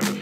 God.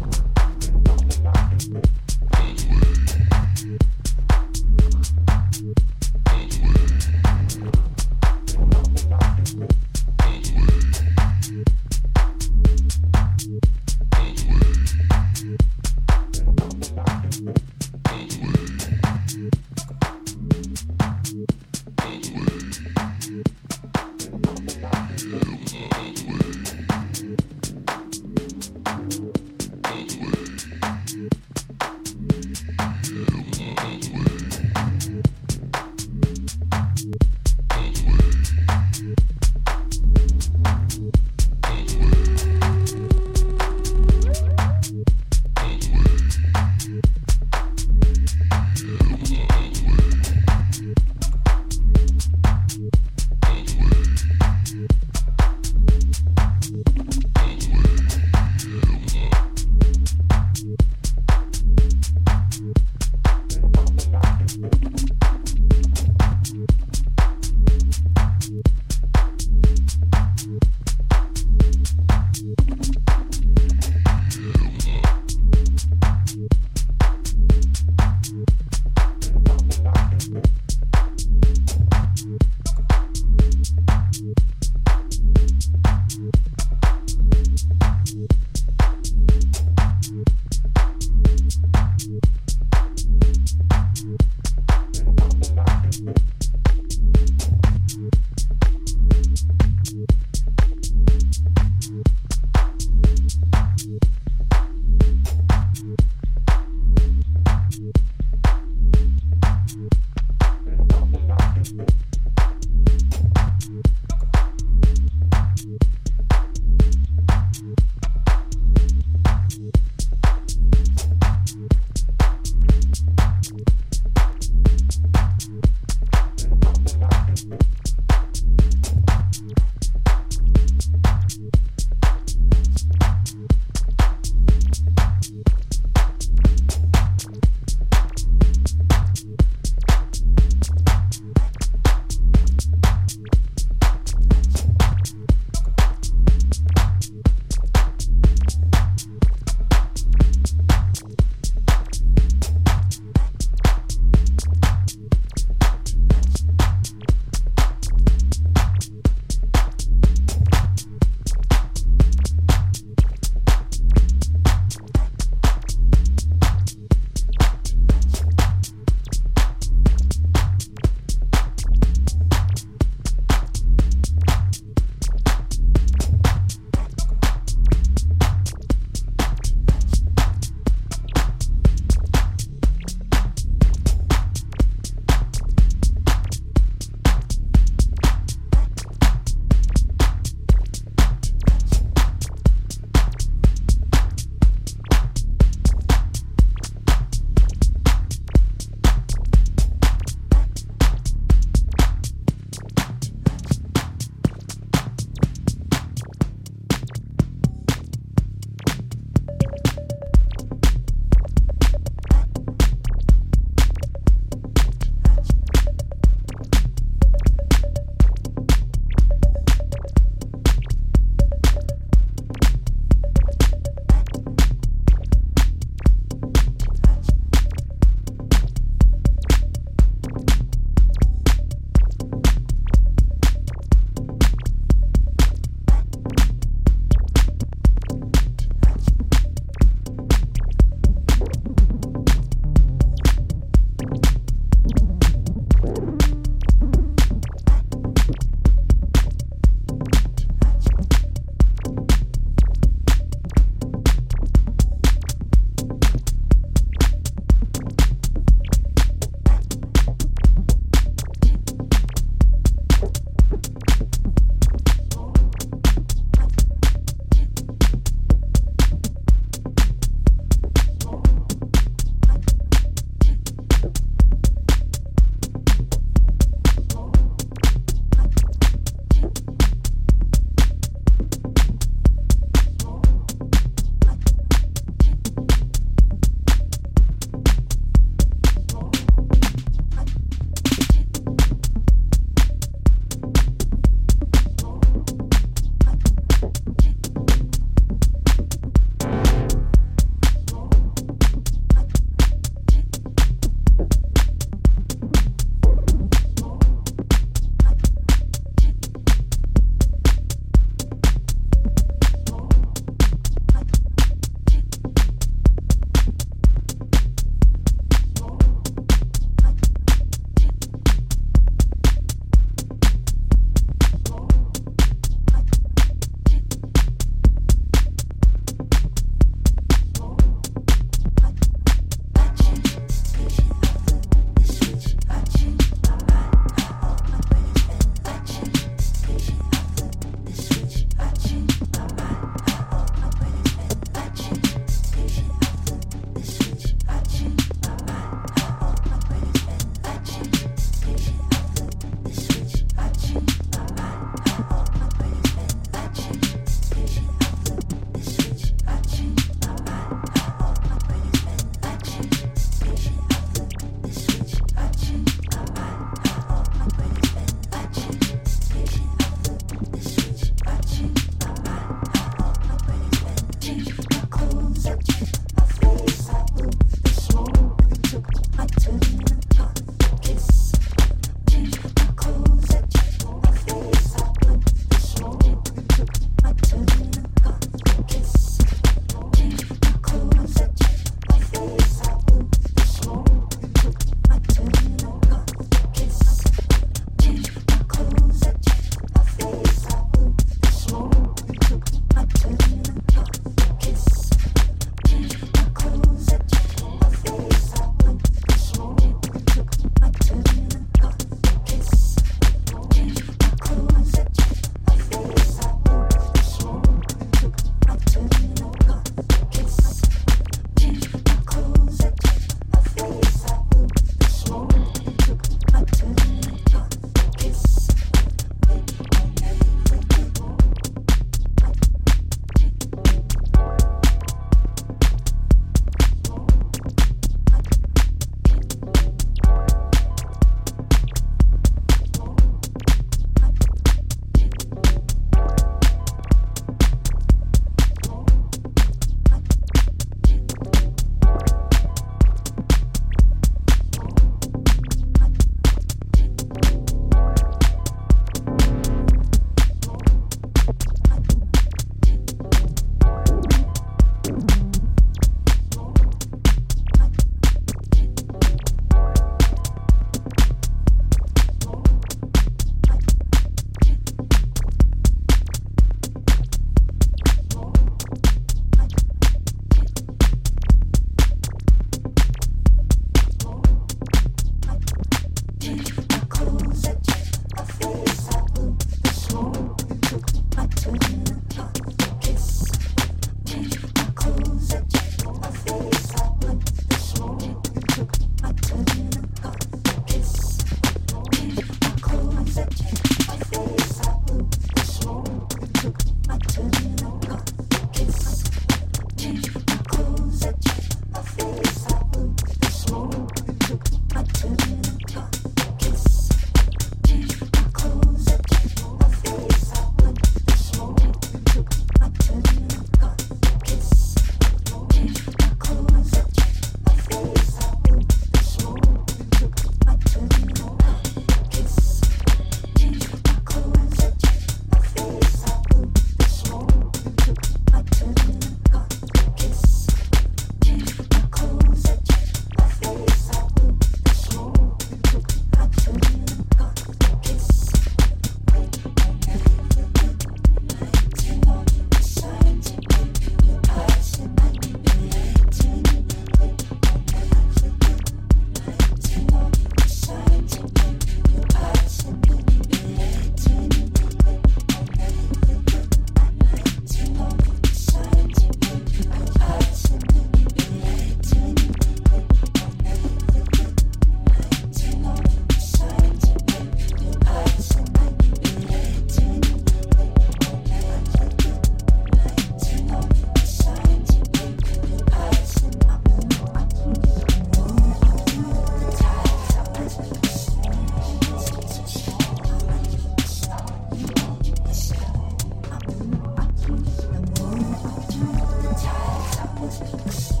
Thank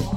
you.